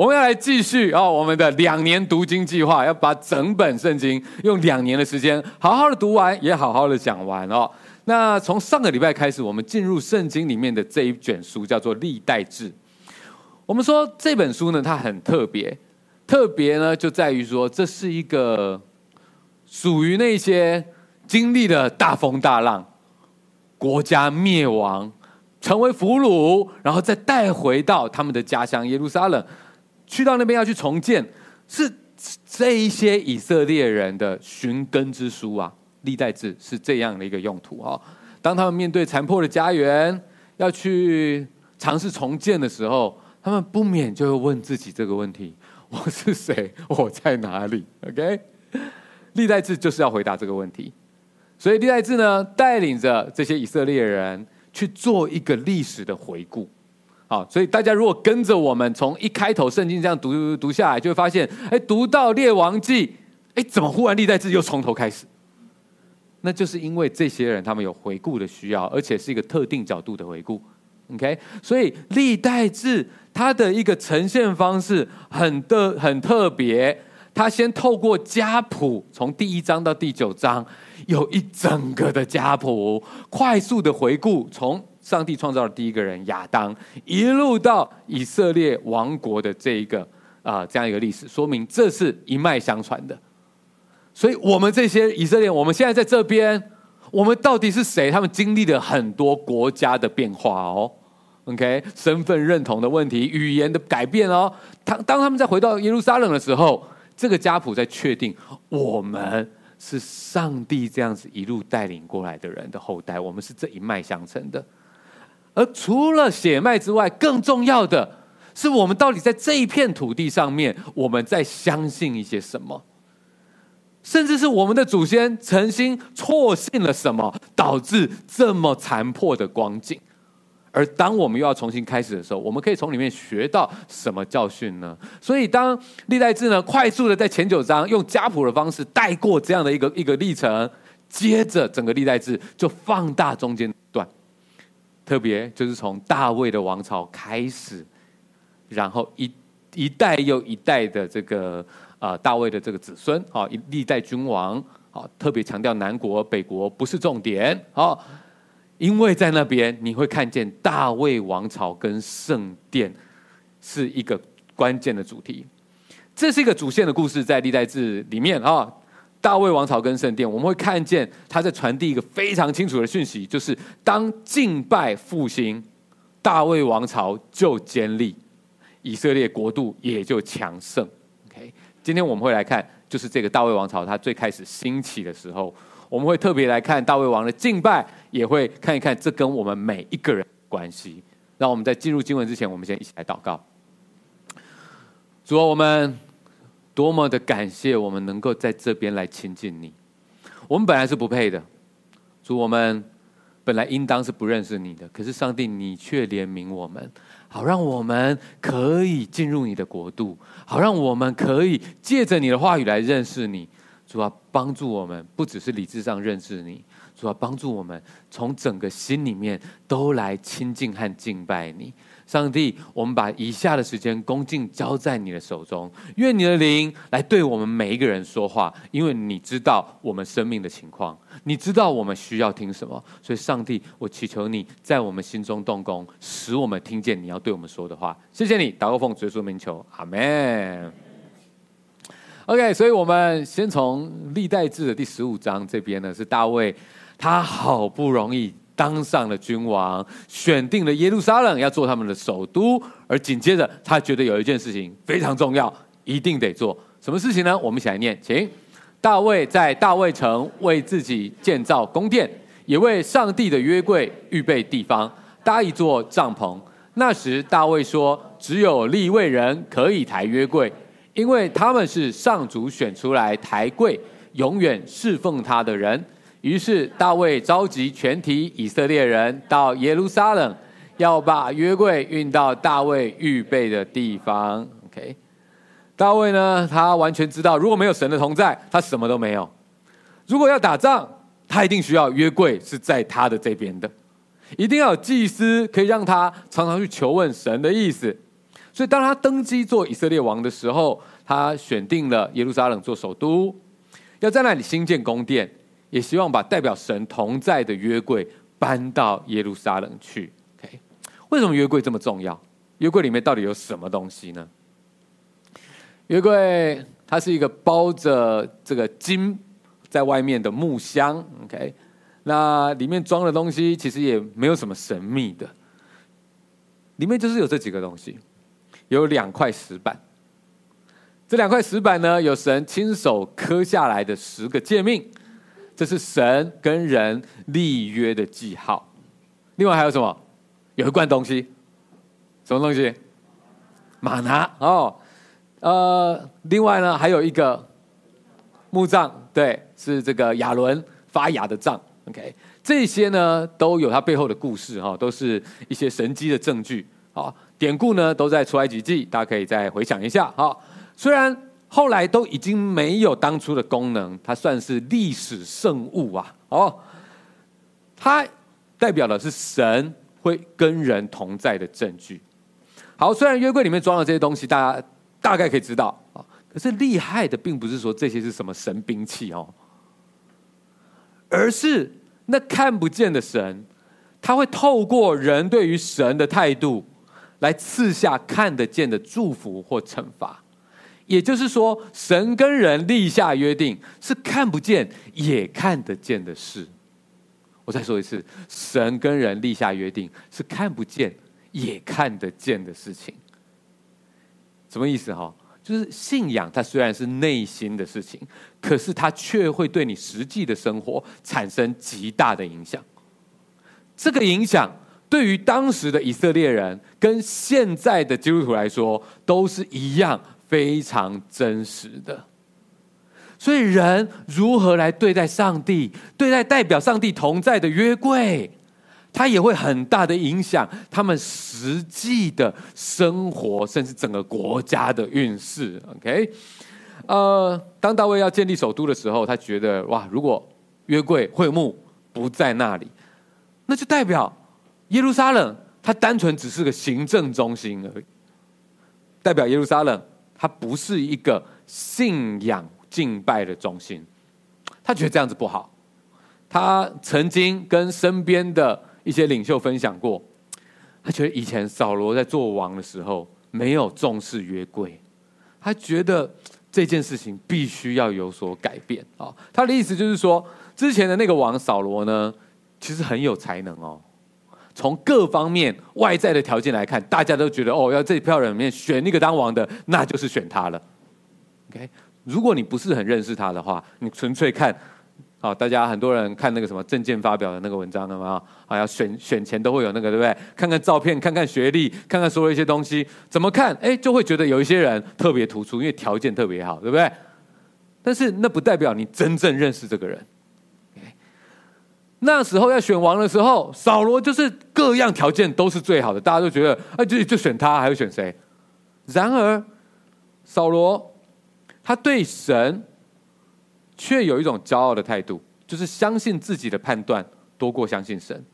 我们要来继续哦，我们的两年读经计划，要把整本圣经用两年的时间好好的读完，也好好的讲完哦。那从上个礼拜开始，我们进入圣经里面的这一卷书，叫做《历代志》。我们说这本书呢，它很特别，特别呢就在于说，这是一个属于那些经历了大风大浪、国家灭亡、成为俘虏，然后再带回到他们的家乡耶路撒冷。去到那边要去重建，是这一些以色列人的寻根之书啊，《历代志》是这样的一个用途啊。当他们面对残破的家园，要去尝试重建的时候，他们不免就会问自己这个问题：我是谁？我在哪里？OK，《历代志》就是要回答这个问题。所以，《历代志》呢，带领着这些以色列人去做一个历史的回顾。好，所以大家如果跟着我们从一开头圣经这样读读下来，就会发现，哎，读到列王记，哎，怎么忽然历代志又从头开始？那就是因为这些人他们有回顾的需要，而且是一个特定角度的回顾。OK，所以历代志它的一个呈现方式很的很特别，它先透过家谱，从第一章到第九章，有一整个的家谱，快速的回顾从。上帝创造了第一个人亚当，一路到以色列王国的这一个啊、这样一个历史，说明这是一脉相传的。所以，我们这些以色列，我们现在在这边，我们到底是谁？他们经历了很多国家的变化哦。OK，身份认同的问题，语言的改变哦。当当他们在回到耶路撒冷的时候，这个家谱在确定我们是上帝这样子一路带领过来的人的后代，我们是这一脉相承的。而除了血脉之外，更重要的是，我们到底在这一片土地上面，我们在相信一些什么？甚至是我们的祖先曾经错信了什么，导致这么残破的光景？而当我们又要重新开始的时候，我们可以从里面学到什么教训呢？所以，当历代志呢，快速的在前九章用家谱的方式带过这样的一个一个历程，接着整个历代志就放大中间。特别就是从大卫的王朝开始，然后一一代又一代的这个啊、大卫的这个子孙啊，一历代君王啊，特别强调南国北国不是重点啊，因为在那边你会看见大卫王朝跟圣殿是一个关键的主题，这是一个主线的故事，在历代志里面啊。大卫王朝跟圣殿，我们会看见他在传递一个非常清楚的讯息，就是当敬拜复兴，大卫王朝就建立，以色列国度也就强盛。OK，今天我们会来看，就是这个大卫王朝他最开始兴起的时候，我们会特别来看大卫王的敬拜，也会看一看这跟我们每一个人关系。让我们在进入经文之前，我们先一起来祷告。主啊，我们。多么的感谢，我们能够在这边来亲近你。我们本来是不配的，主，我们本来应当是不认识你的。可是上帝，你却怜悯我们，好让我们可以进入你的国度，好让我们可以借着你的话语来认识你。主啊，帮助我们，不只是理智上认识你，主啊，帮助我们从整个心里面都来亲近和敬拜你。上帝，我们把以下的时间恭敬交在你的手中，愿你的灵来对我们每一个人说话，因为你知道我们生命的情况，你知道我们需要听什么，所以上帝，我祈求你在我们心中动工，使我们听见你要对我们说的话。谢谢你，祷告奉主耶稣名求，阿门。OK，所以我们先从历代志的第十五章这边呢，是大卫，他好不容易。当上了君王，选定了耶路撒冷要做他们的首都，而紧接着他觉得有一件事情非常重要，一定得做。什么事情呢？我们一起来念，请。大卫在大卫城为自己建造宫殿，也为上帝的约柜预备地方，搭一座帐篷。那时大卫说：“只有立位人可以抬约柜，因为他们是上主选出来抬柜，永远侍奉他的人。”于是大卫召集全体以色列人到耶路撒冷，要把约柜运到大卫预备的地方。OK，大卫呢，他完全知道，如果没有神的同在，他什么都没有。如果要打仗，他一定需要约柜是在他的这边的，一定要有祭司可以让他常常去求问神的意思。所以当他登基做以色列王的时候，他选定了耶路撒冷做首都，要在那里兴建宫殿，也希望把代表神同在的约柜搬到耶路撒冷去。OK，为什么约柜这么重要？约柜里面到底有什么东西呢？约柜它是一个包着这个金在外面的木箱。OK，那里面装的东西其实也没有什么神秘的，里面就是有这几个东西，有两块石板。这两块石板呢，有神亲手刻下来的十个诫命。这是神跟人立约的记号。另外还有什么？有一罐东西，什么东西？吗哪哦。呃，另外呢，还有一个木杖，对，是这个亚伦发芽的杖。OK，这些呢都有它背后的故事哈，都是一些神迹的证据啊。典故呢都在出埃及记，大家可以再回想一下哈。虽然。后来都已经没有当初的功能，它算是历史圣物啊！哦，它代表的是神会跟人同在的证据。好，虽然约柜里面装了这些东西，大家大概可以知道啊，可是厉害的并不是说这些是什么神兵器哦，而是那看不见的神，他会透过人对于神的态度，来赐下看得见的祝福或惩罚。也就是说，神跟人立下约定，是看不见也看得见的事。我再说一次，神跟人立下约定，是看不见也看得见的事情。什么意思？哈，就是信仰，它虽然是内心的事情，可是它却会对你实际的生活产生极大的影响。这个影响对于当时的以色列人，跟现在的基督徒来说，都是一样。非常真实的，所以人如何来对待上帝，对待代表上帝同在的约柜，它也会很大的影响他们实际的生活，甚至整个国家的运势。OK，呃，当大卫要建立首都的时候，他觉得哇，如果约柜会幕不在那里，那就代表耶路撒冷它单纯只是个行政中心而已，代表耶路撒冷。他不是一个信仰敬拜的中心，他觉得这样子不好。他曾经跟身边的一些领袖分享过，他觉得以前扫罗在做王的时候没有重视约柜，他觉得这件事情必须要有所改变啊。他的意思就是说，之前的那个王扫罗呢，其实很有才能哦。从各方面外在的条件来看，大家都觉得哦，要这票人里面选一个当王的，那就是选他了。OK，如果你不是很认识他的话，你纯粹看，好，大家很多人看那个什么证件发表的那个文章了吗？啊，要选选前都会有那个，对不对？看看照片，看看学历，看看所有一些东西，怎么看？哎，就会觉得有一些人特别突出，因为条件特别好，对不对？但是那不代表你真正认识这个人。那时候要选王的时候，扫罗就是各样条件都是最好的，大家都觉得啊，就就选他，还会选谁？然而，扫罗他对神却有一种骄傲的态度，就是相信自己的判断多过相信神。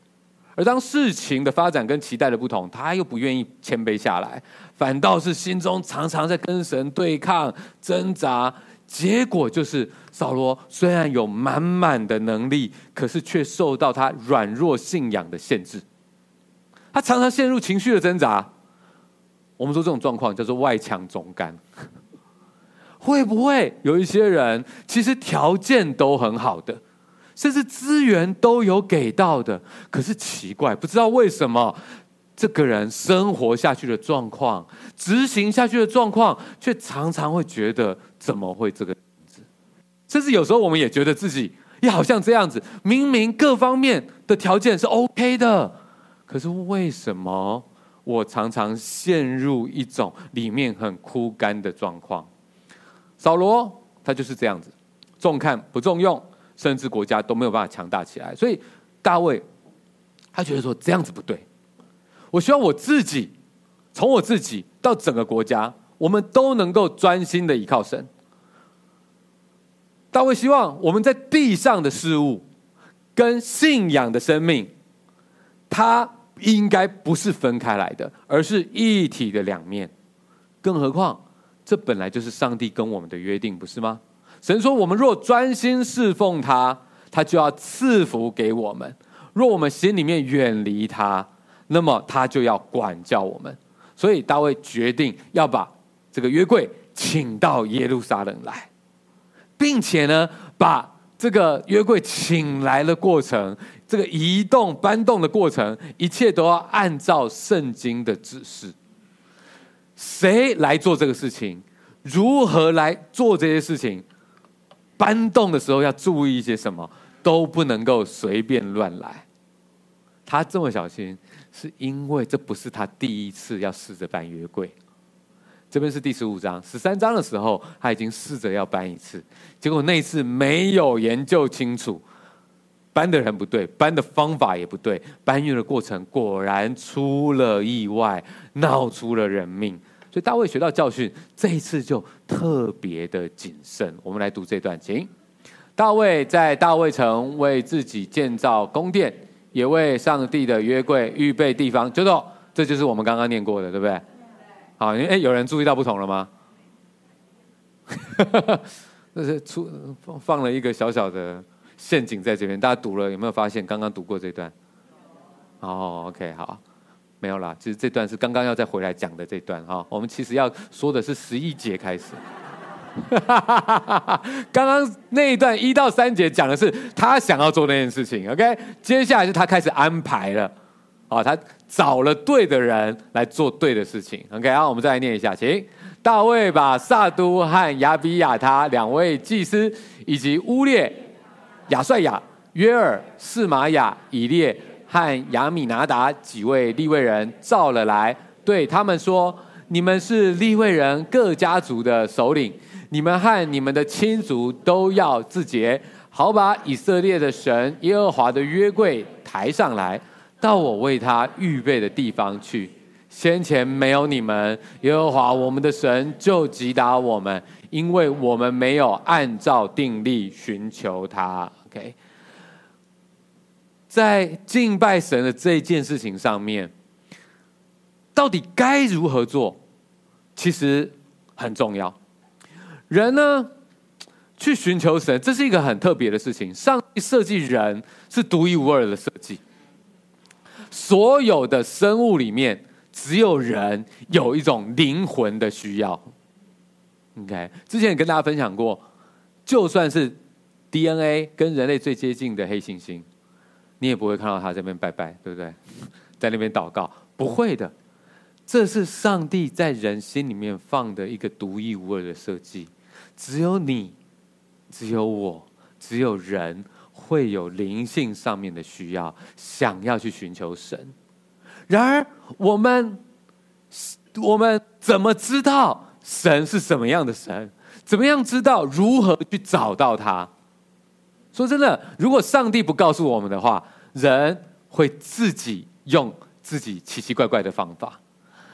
而当事情的发展跟期待的不同，他又不愿意谦卑下来，反倒是心中常常在跟神对抗挣扎。结果就是，扫罗虽然有满满的能力，可是却受到他软弱信仰的限制。他常常陷入情绪的挣扎。我们说这种状况叫做外强中干。会不会有一些人其实条件都很好的，甚至资源都有给到的，可是奇怪，不知道为什么。这个人生活下去的状况，执行下去的状况，却常常会觉得怎么会这个样子？甚至有时候我们也觉得自己也好像这样子，明明各方面的条件是 OK 的，可是为什么我常常陷入一种里面很枯干的状况？扫罗他就是这样子，重看不重用，甚至国家都没有办法强大起来。所以大卫他觉得说这样子不对。我希望我自己，从我自己到整个国家，我们都能够专心的依靠神。大卫希望我们在地上的事物跟信仰的生命，它应该不是分开来的，而是一体的两面。更何况，这本来就是上帝跟我们的约定，不是吗？神说：“我们若专心侍奉他，他就要赐福给我们；若我们心里面远离他，那么他就要管教我们。”所以大卫决定要把这个约柜请到耶路撒冷来，并且呢，把这个约柜请来的过程，这个移动搬动的过程，一切都要按照圣经的指示。谁来做这个事情？如何来做这些事情？搬动的时候要注意一些什么？都不能够随便乱来。他这么小心，是因为这不是他第一次要试着搬约柜。这边是第十五章，十三章的时候他已经试着要搬一次，结果那次没有研究清楚，搬的人不对，搬的方法也不对，搬运的过程果然出了意外，闹出了人命。所以大卫学到教训，这一次就特别的谨慎。我们来读这段，请。大卫在大卫城为自己建造宫殿，也为上帝的约柜预备地方。就说，这就是我们刚刚念过的，对不对？好，哎，有人注意到不同了吗？那是出放了一个小小的陷阱在这边，大家读了有没有发现？刚刚读过这段。哦，OK，好。没有啦，其实这段是刚刚要再回来讲的这段哈。我们其实要说的是十一节开始。刚刚那一段一到三节讲的是他想要做那件事情，OK。接下来是他开始安排了，啊，他找了对的人来做对的事情，OK。然后我们再来念一下，请大卫把撒都和亚比亚他两位祭司，以及乌列、亚帅亚、约尔、示玛雅、以列。和亚米拿达几位立位人召了来，对他们说：“你们是立位人各家族的首领，你们和你们的亲族都要自洁，好把以色列的神耶和华的约柜抬上来，到我为他预备的地方去。先前没有你们，耶和华我们的神就击打我们，因为我们没有按照定力寻求他。” OK。在敬拜神的这件事情上面，到底该如何做？其实很重要。人呢，去寻求神，这是一个很特别的事情。上帝设计人是独一无二的设计，所有的生物里面，只有人有一种灵魂的需要。OK，之前也跟大家分享过，就算是 DNA 跟人类最接近的黑猩猩。你也不会看到他这边拜拜，对不对？在那边祷告，不会的。这是上帝在人心里面放的一个独一无二的设计。只有你，只有我，只有人会有灵性上面的需要，想要去寻求神。然而，我们我们怎么知道神是什么样的神？怎么样知道如何去找到他？说真的，如果上帝不告诉我们的话，人会自己用自己奇奇怪怪的方法。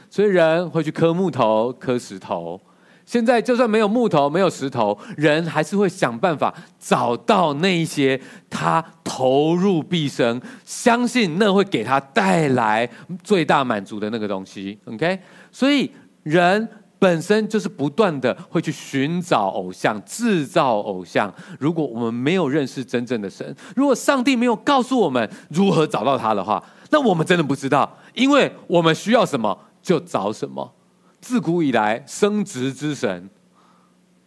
所以人会去磕木头、磕石头。现在就算没有木头、没有石头，人还是会想办法找到那一些他投入毕生、相信那会给他带来最大满足的那个东西。OK，所以人。本身就是不断的会去寻找偶像，制造偶像。如果我们没有认识真正的神，如果上帝没有告诉我们如何找到他的话，那我们真的不知道，因为我们需要什么就找什么。自古以来，生殖之神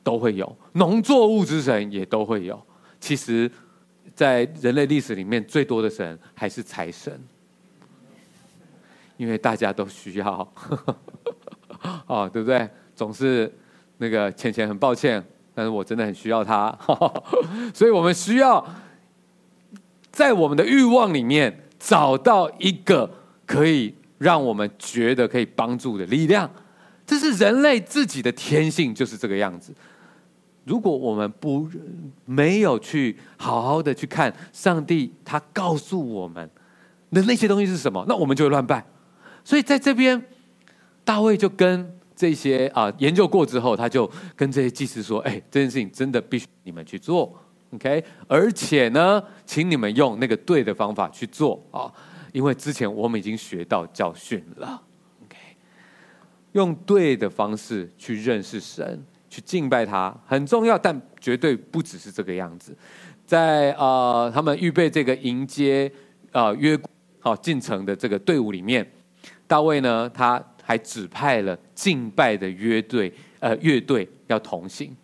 都会有，农作物之神也都会有。其实，在人类历史里面，最多的神还是财神，因为大家都需要。哦，对不对？总是那个钱钱很抱歉，但是我真的很需要他，所以我们需要在我们的欲望里面找到一个可以让我们觉得可以帮助的力量。这是人类自己的天性，就是这个样子。如果我们不没有去好好的去看上帝，他告诉我们的那些东西是什么，那我们就会乱拜。所以在这边。大卫就跟这些啊研究过之后，他就跟这些祭司说：“哎，这件事情真的必须你们去做，OK？而且呢，请你们用那个对的方法去做啊，因为之前我们已经学到教训了用对的方式去认识神，去敬拜他，很重要，但绝对不只是这个样子。在呃，他们预备这个迎接呃约好进城的这个队伍里面，大卫呢，他还指派了敬拜的乐队，呃，乐队要同行。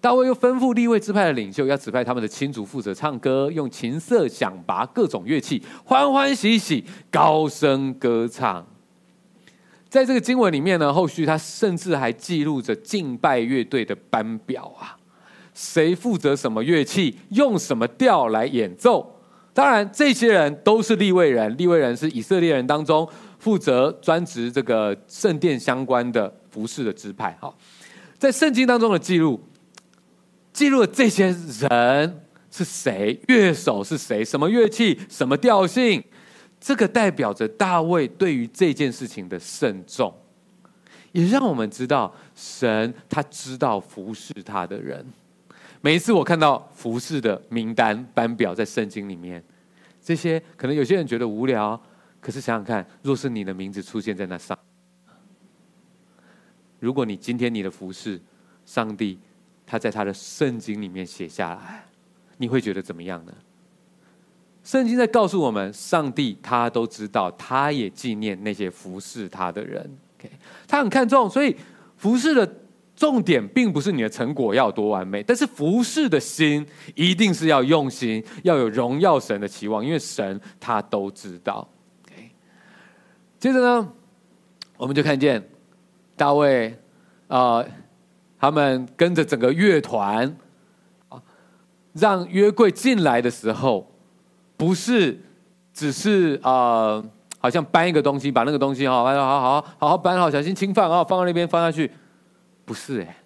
大卫又吩咐立位支派的领袖，要指派他们的亲族负责唱歌，用琴瑟、响拔各种乐器，欢欢喜喜，高声歌唱。在这个经文里面呢，后续他甚至还记录着敬拜乐队的班表啊，谁负责什么乐器，用什么调来演奏。当然，这些人都是利未人，利未人是以色列人当中负责专职这个圣殿相关的服侍的支派。好，在圣经当中的记录。记录了这些人是谁，乐手是谁，什么乐器，什么调性，这个代表着大卫对于这件事情的慎重，也让我们知道神他知道服侍他的人。每一次我看到服侍的名单班表在圣经里面，这些可能有些人觉得无聊，可是想想看，若是你的名字出现在那上，如果你今天你的服侍，上帝。他在他的圣经里面写下来，你会觉得怎么样呢？圣经在告诉我们，上帝他都知道，他也纪念那些服侍他的人。他很看重，所以服侍的重点并不是你的成果要多完美，但是服侍的心一定是要用心，要有荣耀神的期望，因为神他都知道。接着呢，我们就看见大卫啊。他们跟着整个乐团啊，让约柜进来的时候，不是只是啊、呃，好像搬一个东西，把那个东西哈，好好好好好搬好，小心轻放啊，放到那边放下去，不是哎。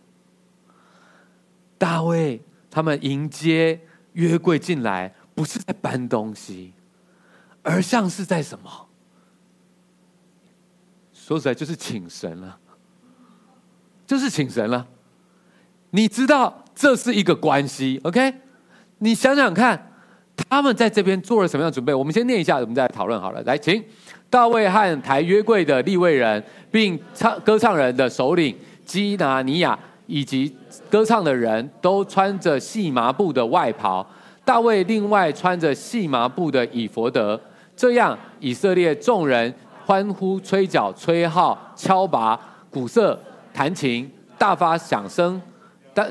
大卫他们迎接约柜进来，不是在搬东西，而像是在什么？说实在，就是请神了，就是请神了。你知道这是一个关系，OK？你想想看，他们在这边做了什么样的准备？我们先念一下，我们再来讨论好了。来，请大卫和抬约柜的立位人，并唱歌唱人的首领基拿尼亚以及歌唱的人都穿着细麻布的外袍，大卫另外穿着细麻布的以弗得。这样，以色列众人欢呼、吹角、吹号、敲拔、鼓瑟、弹琴，大发响声。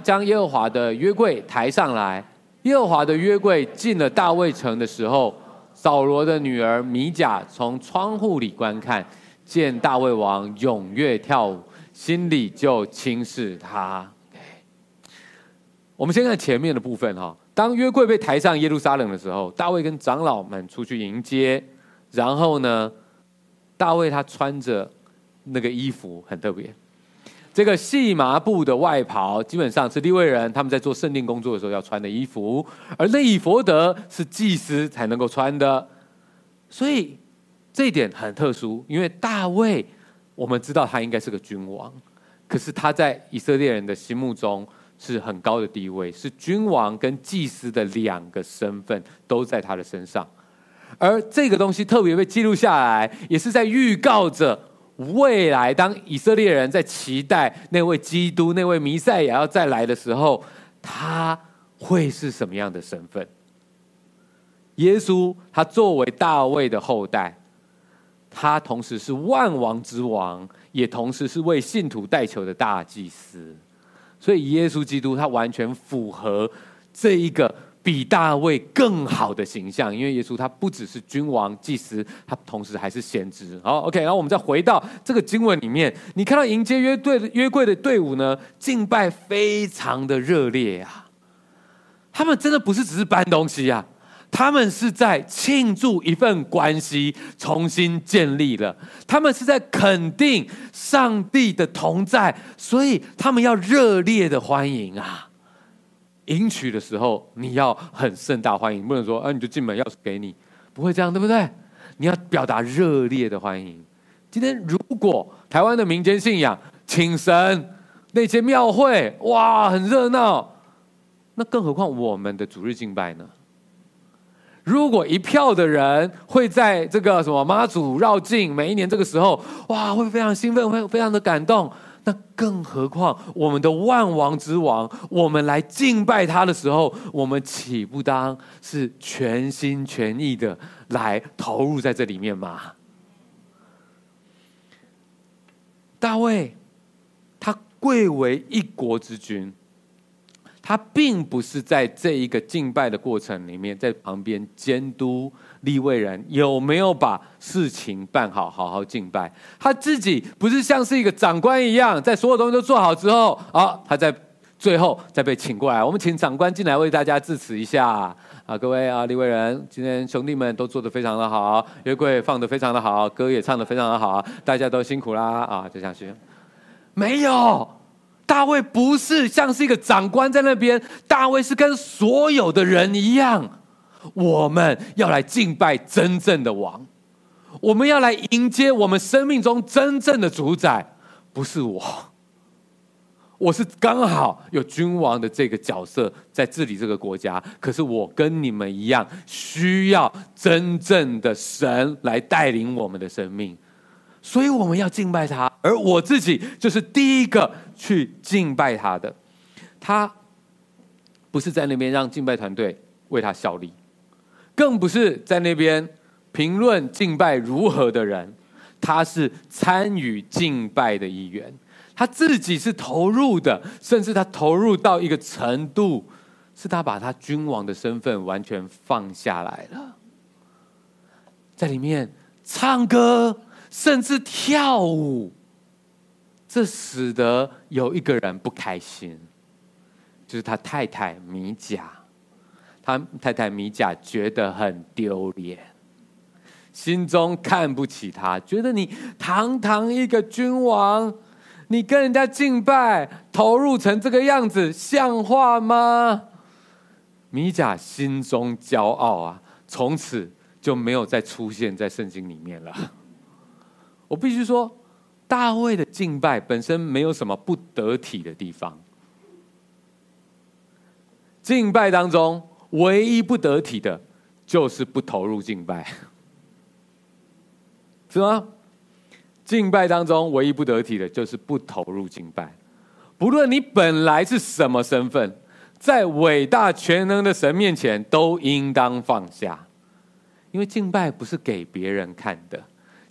将耶和华的约柜抬上来，耶和华的约柜进了大卫城的时候，扫罗的女儿米甲从窗户里观看，见大卫王踊跃跳舞，心里就轻视他。我们先看前面的部分哈，当约柜被抬上耶路撒冷的时候，大卫跟长老们出去迎接，然后呢，大卫他穿着那个衣服很特别。这个细麻布的外袍，基本上是利未人他们在做圣殿工作的时候要穿的衣服，而内以弗德是祭司才能够穿的，所以这一点很特殊。因为大卫，我们知道他应该是个君王，可是他在以色列人的心目中是很高的地位，是君王跟祭司的两个身份都在他的身上，而这个东西特别被记录下来，也是在预告着。未来，当以色列人在期待那位基督、那位弥赛亚要再来的时候，他会是什么样的身份？耶稣，他作为大卫的后代，他同时是万王之王，也同时是为信徒代求的大祭司。所以，耶稣基督他完全符合这一个。比大卫更好的形象，因为耶稣他不只是君王、祭司，他同时还是先知。好，OK，然后我们再回到这个经文里面，你看到迎接约队约柜的队伍呢，敬拜非常的热烈啊！他们真的不是只是搬东西啊，他们是在庆祝一份关系重新建立了，他们是在肯定上帝的同在，所以他们要热烈的欢迎啊！迎娶的时候，你要很盛大欢迎，不能说啊，你就进门，钥匙给你，不会这样，对不对？你要表达热烈的欢迎。今天如果台湾的民间信仰请神那些庙会，哇，很热闹，那更何况我们的主日敬拜呢？如果一票的人会在这个什么妈祖绕境，每一年这个时候，哇，会非常兴奋，会非常的感动。那更何况我们的万王之王，我们来敬拜他的时候，我们岂不当是全心全意的来投入在这里面吗？大卫，他贵为一国之君。他并不是在这一个敬拜的过程里面，在旁边监督利未人有没有把事情办好，好好敬拜。他自己不是像是一个长官一样，在所有东西都做好之后，啊，他在最后再被请过来。我们请长官进来为大家致辞一下啊，各位啊，利未人，今天兄弟们都做得非常的好，约柜放得非常的好，歌也唱得非常的好，大家都辛苦啦啊，就这样去，没有。大卫不是像是一个长官在那边，大卫是跟所有的人一样，我们要来敬拜真正的王，我们要来迎接我们生命中真正的主宰，不是我，我是刚好有君王的这个角色在治理这个国家，可是我跟你们一样，需要真正的神来带领我们的生命。所以我们要敬拜他，而我自己就是第一个去敬拜他的。他不是在那边让敬拜团队为他效力，更不是在那边评论敬拜如何的人。他是参与敬拜的一员，他自己是投入的，甚至他投入到一个程度，是他把他君王的身份完全放下来了，在里面唱歌。甚至跳舞，这使得有一个人不开心，就是他太太米甲。他太太米甲觉得很丢脸，心中看不起他，觉得你堂堂一个君王，你跟人家敬拜，投入成这个样子，像话吗？米甲心中骄傲啊，从此就没有再出现在圣经里面了。我必须说，大卫的敬拜本身没有什么不得体的地方。敬拜当中唯一不得体的，就是不投入敬拜，是吗？敬拜当中唯一不得体的，就是不投入敬拜。不论你本来是什么身份，在伟大全能的神面前，都应当放下，因为敬拜不是给别人看的。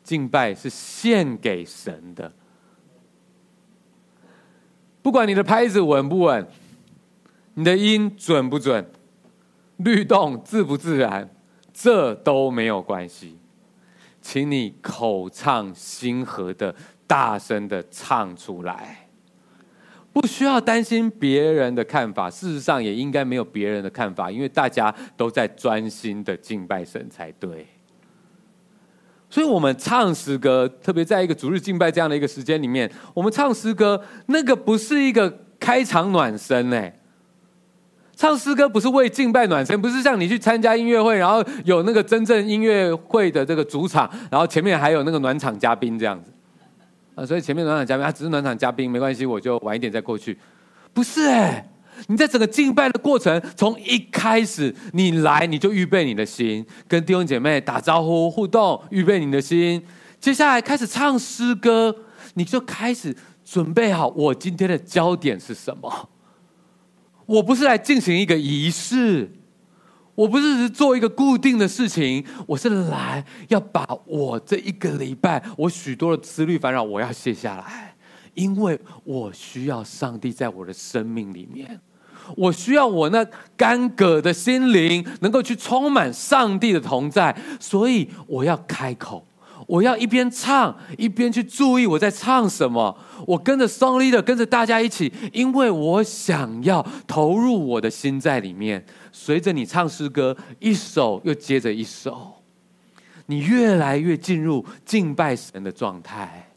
敬拜是献给神的，不管你的拍子稳不稳，你的音准不准，律动自不自然，这都没有关系。请你口唱心和的，大声的唱出来，不需要担心别人的看法。事实上，也应该没有别人的看法，因为大家都在专心的敬拜神才对。所以，我们唱诗歌，特别在一个逐日敬拜这样的一个时间里面，我们唱诗歌，那个不是一个开场暖身呢。唱诗歌不是为敬拜暖身，不是像你去参加音乐会，然后有那个真正音乐会的这个主场，然后前面还有那个暖场嘉宾这样子。啊，所以前面暖场嘉宾，他只是暖场嘉宾，没关系，我就晚一点再过去。不是哎。你在整个敬拜的过程，从一开始你来，你就预备你的心，跟弟兄姐妹打招呼互动，预备你的心。接下来开始唱诗歌，你就开始准备好，我今天的焦点是什么？我不是来进行一个仪式，我不是做一个固定的事情，我是来要把我这一个礼拜我许多的思虑烦恼，我要卸下来，因为我需要上帝在我的生命里面。我需要我那干渴的心灵能够去充满上帝的同在，所以我要开口，我要一边唱一边去注意我在唱什么。我跟着 song leader，跟着大家一起，因为我想要投入我的心在里面。随着你唱诗歌，一首又接着一首，你越来越进入敬拜神的状态。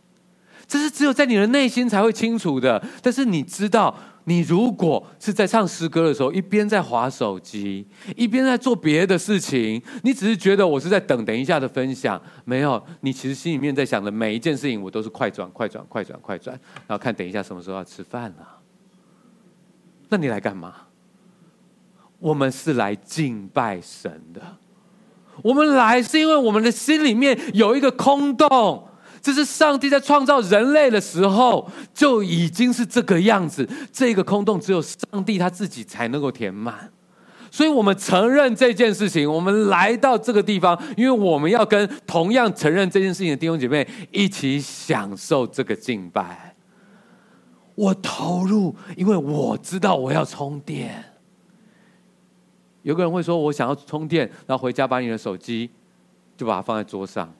这是只有在你的内心才会清楚的，但是你知道。你如果是在唱诗歌的时候，一边在划手机，一边在做别的事情，你只是觉得我是在等等一下的分享，没有，你其实心里面在想的每一件事情，我都是快转、快转、快转、快转，然后看等一下什么时候要吃饭了。那你来干嘛？我们是来敬拜神的，我们来是因为我们的心里面有一个空洞。这是上帝在创造人类的时候就已经是这个样子。这个空洞只有上帝他自己才能够填满。所以，我们承认这件事情，我们来到这个地方，因为我们要跟同样承认这件事情的弟兄姐妹一起享受这个敬拜。我投入，因为我知道我要充电。有个人会说：“我想要充电，然后回家把你的手机就把它放在桌上。”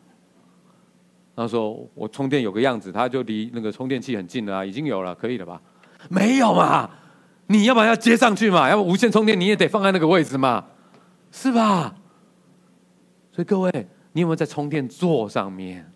他说：“我充电有个样子，它就离那个充电器很近了，已经有了，可以了吧？”没有嘛。你要不然要接上去嘛，要不无线充电你也得放在那个位置嘛，是吧？所以各位，你有没有在充电座上面？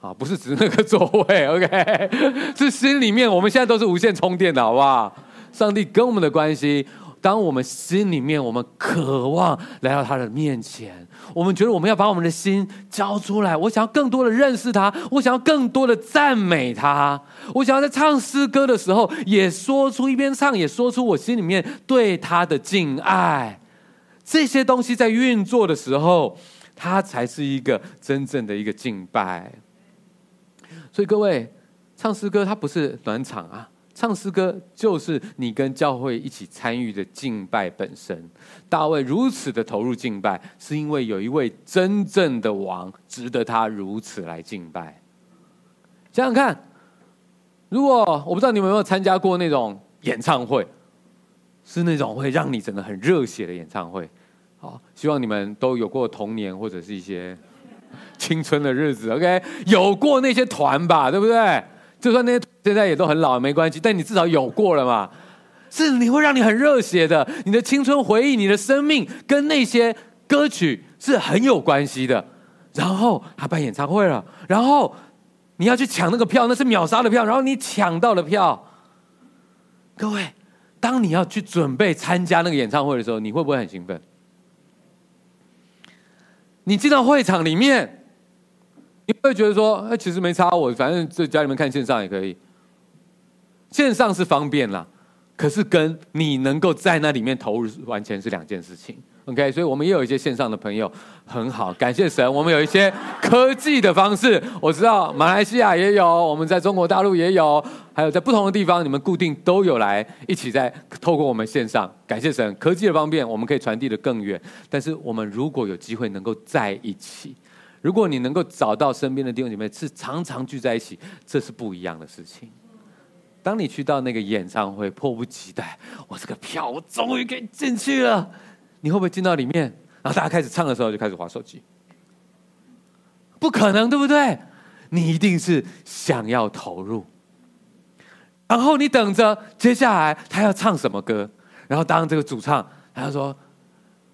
啊，不是指那个座位，OK，是心里面。我们现在都是无线充电的，好不好？上帝跟我们的关系。当我们心里面，我们渴望来到他的面前，我们觉得我们要把我们的心交出来。我想要更多的认识他，我想要更多的赞美他，我想要在唱诗歌的时候，也说出一边唱，也说出我心里面对他的敬爱。这些东西在运作的时候，它才是一个真正的一个敬拜。所以各位，唱诗歌它不是暖场啊。唱诗歌就是你跟教会一起参与的敬拜本身。大卫如此的投入敬拜，是因为有一位真正的王值得他如此来敬拜。想想看，如果我不知道你们有没有参加过那种演唱会，是那种会让你整个很热血的演唱会。好，希望你们都有过童年或者是一些青春的日子。OK，有过那些团吧，对不对？就算那些现在也都很老，没关系，但你至少有过了嘛？是你会让你很热血的，你的青春回忆，你的生命跟那些歌曲是很有关系的。然后他办演唱会了，然后你要去抢那个票，那是秒杀的票，然后你抢到了票。各位，当你要去准备参加那个演唱会的时候，你会不会很兴奋？你进到会场里面。你会觉得说，哎，其实没差，我反正在家里面看线上也可以。线上是方便啦，可是跟你能够在那里面投入完全是两件事情。OK，所以我们也有一些线上的朋友很好，感谢神，我们有一些科技的方式。我知道马来西亚也有，我们在中国大陆也有，还有在不同的地方，你们固定都有来一起在透过我们线上。感谢神，科技的方便，我们可以传递得更远。但是我们如果有机会能够在一起。如果你能够找到身边的弟兄姐妹是常常聚在一起，这是不一样的事情。当你去到那个演唱会，迫不及待，我这个票我终于可以进去了。你会不会进到里面？然后大家开始唱的时候就开始划手机？不可能，对不对？你一定是想要投入，然后你等着接下来他要唱什么歌，然后当这个主唱他就说：“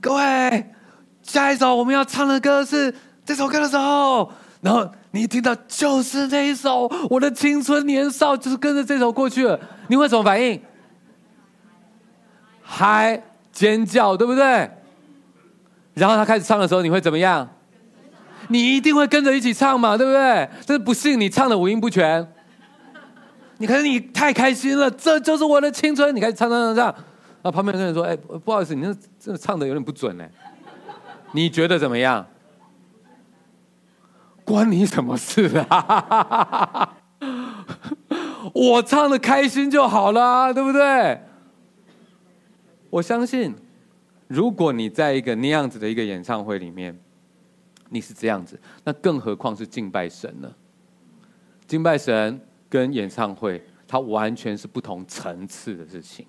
各位，下一首我们要唱的歌是。”这首歌的时候，然后你一听到就是这一首，我的青春年少就是跟着这首过去了，你会什么反应？嗨，尖叫，对不对？然后他开始唱的时候，你会怎么样？你一定会跟着一起唱嘛，对不对？但是不幸你唱的五音不全，你可能你太开心了，这就是我的青春，你开始唱唱唱唱，然后旁边的人说：“哎，不好意思，你那这唱的有点不准呢。”你觉得怎么样？关你什么事啊？我唱的开心就好了，对不对？我相信，如果你在一个那样子的一个演唱会里面，你是这样子，那更何况是敬拜神呢？敬拜神跟演唱会，它完全是不同层次的事情。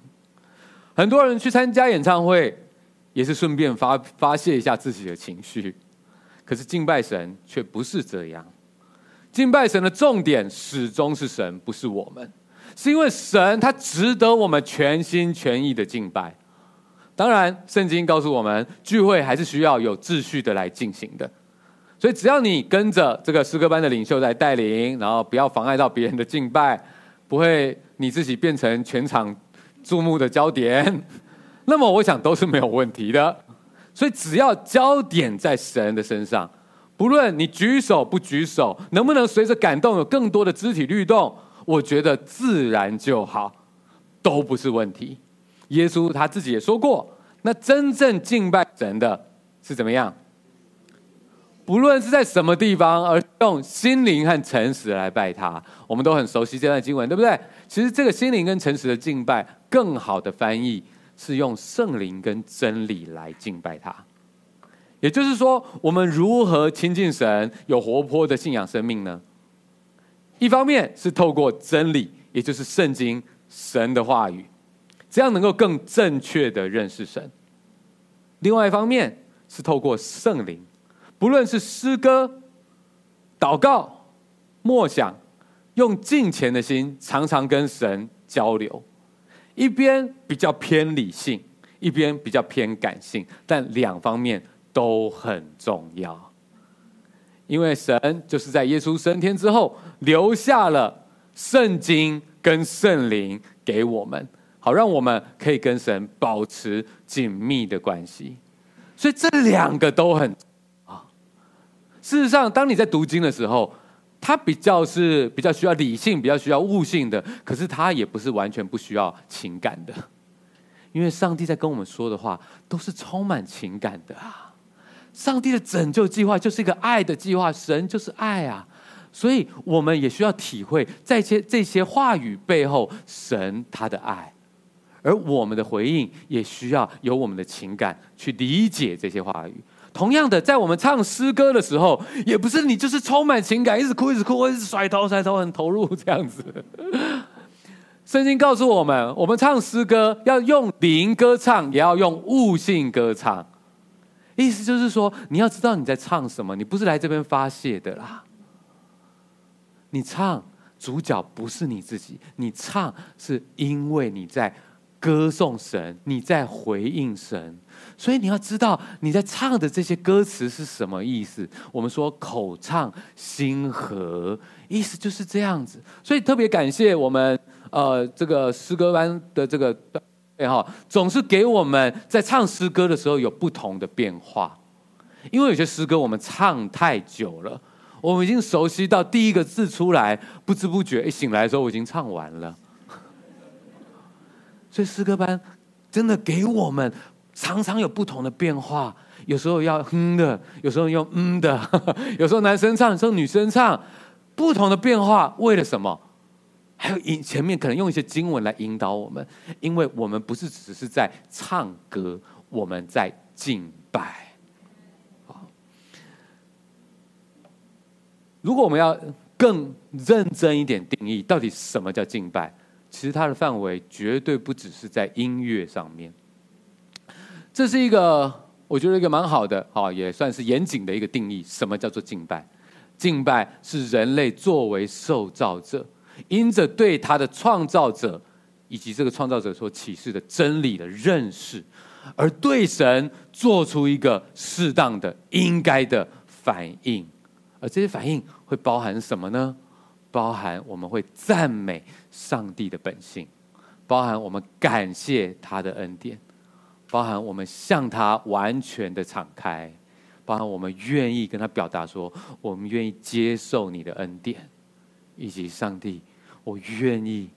很多人去参加演唱会，也是顺便发发泄一下自己的情绪。可是敬拜神却不是这样，敬拜神的重点始终是神，不是我们，是因为神他值得我们全心全意的敬拜。当然，圣经告诉我们，聚会还是需要有秩序的来进行的。所以，只要你跟着这个诗歌班的领袖来带领，然后不要妨碍到别人的敬拜，不会你自己变成全场注目的焦点，那么我想都是没有问题的。所以，只要焦点在神的身上，不论你举手不举手，能不能随着感动有更多的肢体律动，我觉得自然就好，都不是问题。耶稣他自己也说过，那真正敬拜神的，是怎么样？不论是在什么地方，而用心灵和诚实来拜他，我们都很熟悉这段经文，对不对？其实这个心灵跟诚实的敬拜，更好的翻译是用圣灵跟真理来敬拜他。也就是说，我们如何亲近神，有活泼的信仰生命呢？一方面是透过真理，也就是圣经神的话语，这样能够更正确的认识神；另外一方面是透过圣灵。不论是诗歌、祷告、默想，用敬虔的心，常常跟神交流，一边比较偏理性，一边比较偏感性，但两方面都很重要。因为神就是在耶稣升天之后，留下了圣经跟圣灵给我们，好让我们可以跟神保持紧密的关系。所以这两个都很啊。事实上，当你在读经的时候，他比较是比较需要理性、比较需要悟性的，可是他也不是完全不需要情感的，因为上帝在跟我们说的话都是充满情感的啊！上帝的拯救计划就是一个爱的计划，神就是爱啊，所以我们也需要体会在这些这些话语背后，神他的爱，而我们的回应也需要有我们的情感去理解这些话语。同样的，在我们唱诗歌的时候，也不是你就是充满情感，一直哭一直哭，一直甩头甩头，很投入这样子。圣经告诉我们，我们唱诗歌要用灵歌唱，也要用悟性歌唱。意思就是说，你要知道你在唱什么，你不是来这边发泄的啦。你唱主角不是你自己，你唱是因为你在歌颂神，你在回应神。所以你要知道你在唱的这些歌词是什么意思。我们说口唱心和，意思就是这样子。所以特别感谢我们呃这个诗歌班的这个哎哈，总是给我们在唱诗歌的时候有不同的变化。因为有些诗歌我们唱太久了，我们已经熟悉到第一个字出来，不知不觉一醒来的时候我已经唱完了。所以诗歌班真的给我们。常常有不同的变化，有时候要哼的，有时候用嗯的，有时候男生唱，有时候女生唱，不同的变化，为了什么？还有引前面可能用一些经文来引导我们，因为我们不是只是在唱歌，我们在敬拜。如果我们要更认真一点定义，到底什么叫敬拜？其实它的范围绝对不只是在音乐上面。这是一个我觉得一个蛮好的，好也算是严谨的一个定义。什么叫做敬拜？敬拜是人类作为受造者，因着对他的创造者以及这个创造者所启示的真理的认识，而对神做出一个适当的、应该的反应。而这些反应会包含什么呢？包含我们会赞美上帝的本性，包含我们感谢他的恩典。包含我们向他完全的敞开，包含我们愿意跟他表达说，我们愿意接受你的恩典，以及上帝，我愿意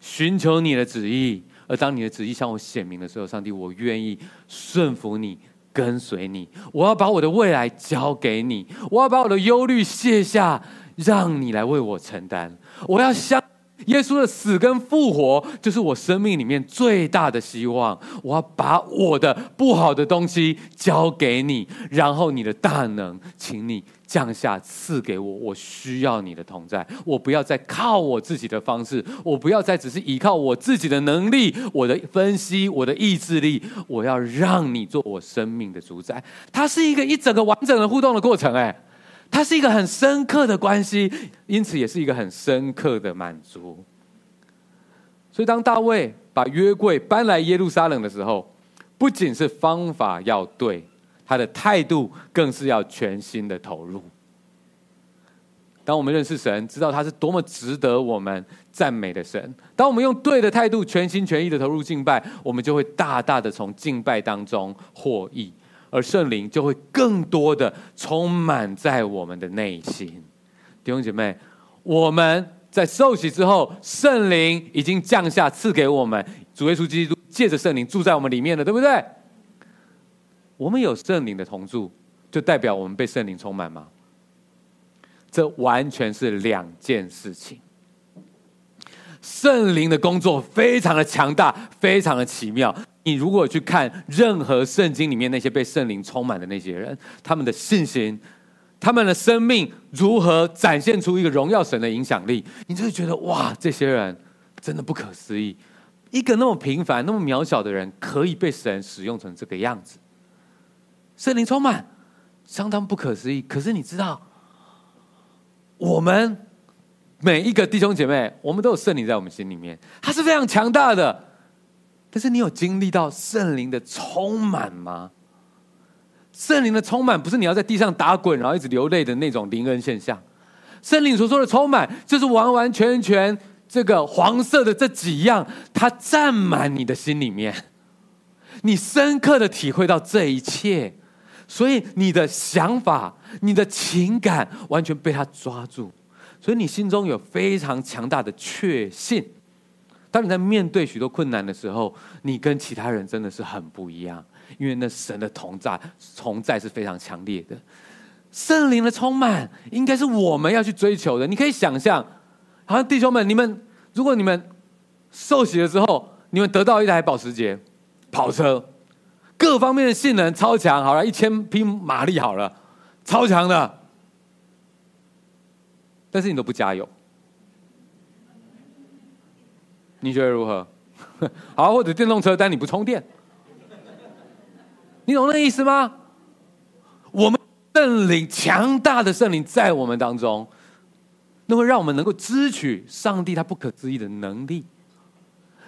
寻求你的旨意。而当你的旨意向我显明的时候，上帝，我愿意顺服你，跟随你。我要把我的未来交给你，我要把我的忧虑卸下，让你来为我承担。我要相。耶稣的死跟复活，就是我生命里面最大的希望。我要把我的不好的东西交给你，然后你的大能，请你降下赐给我。我需要你的同在，我不要再靠我自己的方式，我不要再只是依靠我自己的能力、我的分析、我的意志力。我要让你做我生命的主宰。它是一个一整个完整的互动的过程，哎。它是一个很深刻的关系，因此也是一个很深刻的满足。所以，当大卫把约柜搬来耶路撒冷的时候，不仅是方法要对，他的态度更是要全心的投入。当我们认识神，知道他是多么值得我们赞美的神，当我们用对的态度、全心全意的投入敬拜，我们就会大大的从敬拜当中获益。而圣灵就会更多的充满在我们的内心，弟兄姐妹，我们在受洗之后，圣灵已经降下赐给我们，主耶稣基督借着圣灵住在我们里面了，对不对？我们有圣灵的同住，就代表我们被圣灵充满吗？这完全是两件事情。圣灵的工作非常的强大，非常的奇妙。你如果去看任何圣经里面那些被圣灵充满的那些人，他们的信心，他们的生命如何展现出一个荣耀神的影响力，你就会觉得哇，这些人真的不可思议。一个那么平凡、那么渺小的人，可以被神使用成这个样子。圣灵充满，相当不可思议。可是你知道？我们每一个弟兄姐妹，我们都有圣灵在我们心里面，它是非常强大的。但是你有经历到圣灵的充满吗？圣灵的充满不是你要在地上打滚，然后一直流泪的那种灵恩现象。圣灵所说的充满，就是完完全全这个黄色的这几样，它占满你的心里面，你深刻的体会到这一切。所以你的想法、你的情感完全被他抓住，所以你心中有非常强大的确信。当你在面对许多困难的时候，你跟其他人真的是很不一样，因为那神的同在、同在是非常强烈的。圣灵的充满应该是我们要去追求的。你可以想象，好像弟兄们，你们如果你们受洗了之后，你们得到一台保时捷跑车。各方面的性能超强，好了，一千匹马力好了，超强的。但是你都不加油，你觉得如何？好，或者电动车，但你不充电，你懂那意思吗？我们圣灵强大的圣灵在我们当中，那会让我们能够支取上帝他不可思议的能力。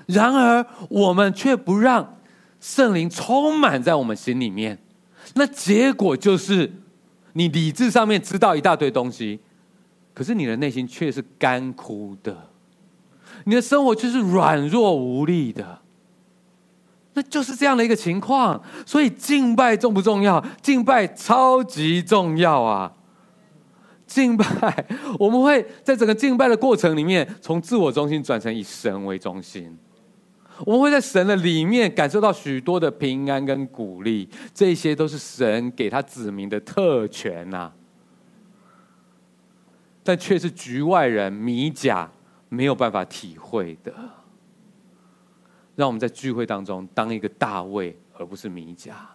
然而，我们却不让。圣灵充满在我们心里面，那结果就是你理智上面知道一大堆东西，可是你的内心却是干枯的，你的生活却是软弱无力的，那就是这样的一个情况。所以敬拜重不重要？敬拜超级重要啊！敬拜，我们会在整个敬拜的过程里面，从自我中心转成以神为中心。我们会在神的里面感受到许多的平安跟鼓励，这些都是神给他子民的特权呐、但却是局外人米甲没有办法体会的。让我们在聚会当中当一个大卫，而不是米甲。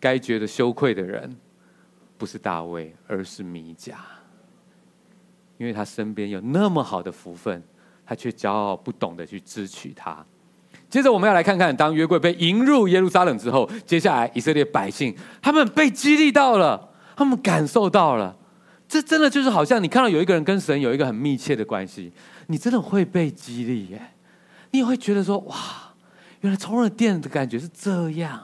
该觉得羞愧的人，不是大卫，而是米甲，因为他身边有那么好的福分。他却骄傲，不懂得去支取他。接着，我们要来看看，当约柜被迎入耶路撒冷之后，接下来以色列百姓他们被激励到了，他们感受到了，这真的就是好像你看到有一个人跟神有一个很密切的关系，你真的会被激励耶，你也会觉得说，哇，原来充了电的感觉是这样。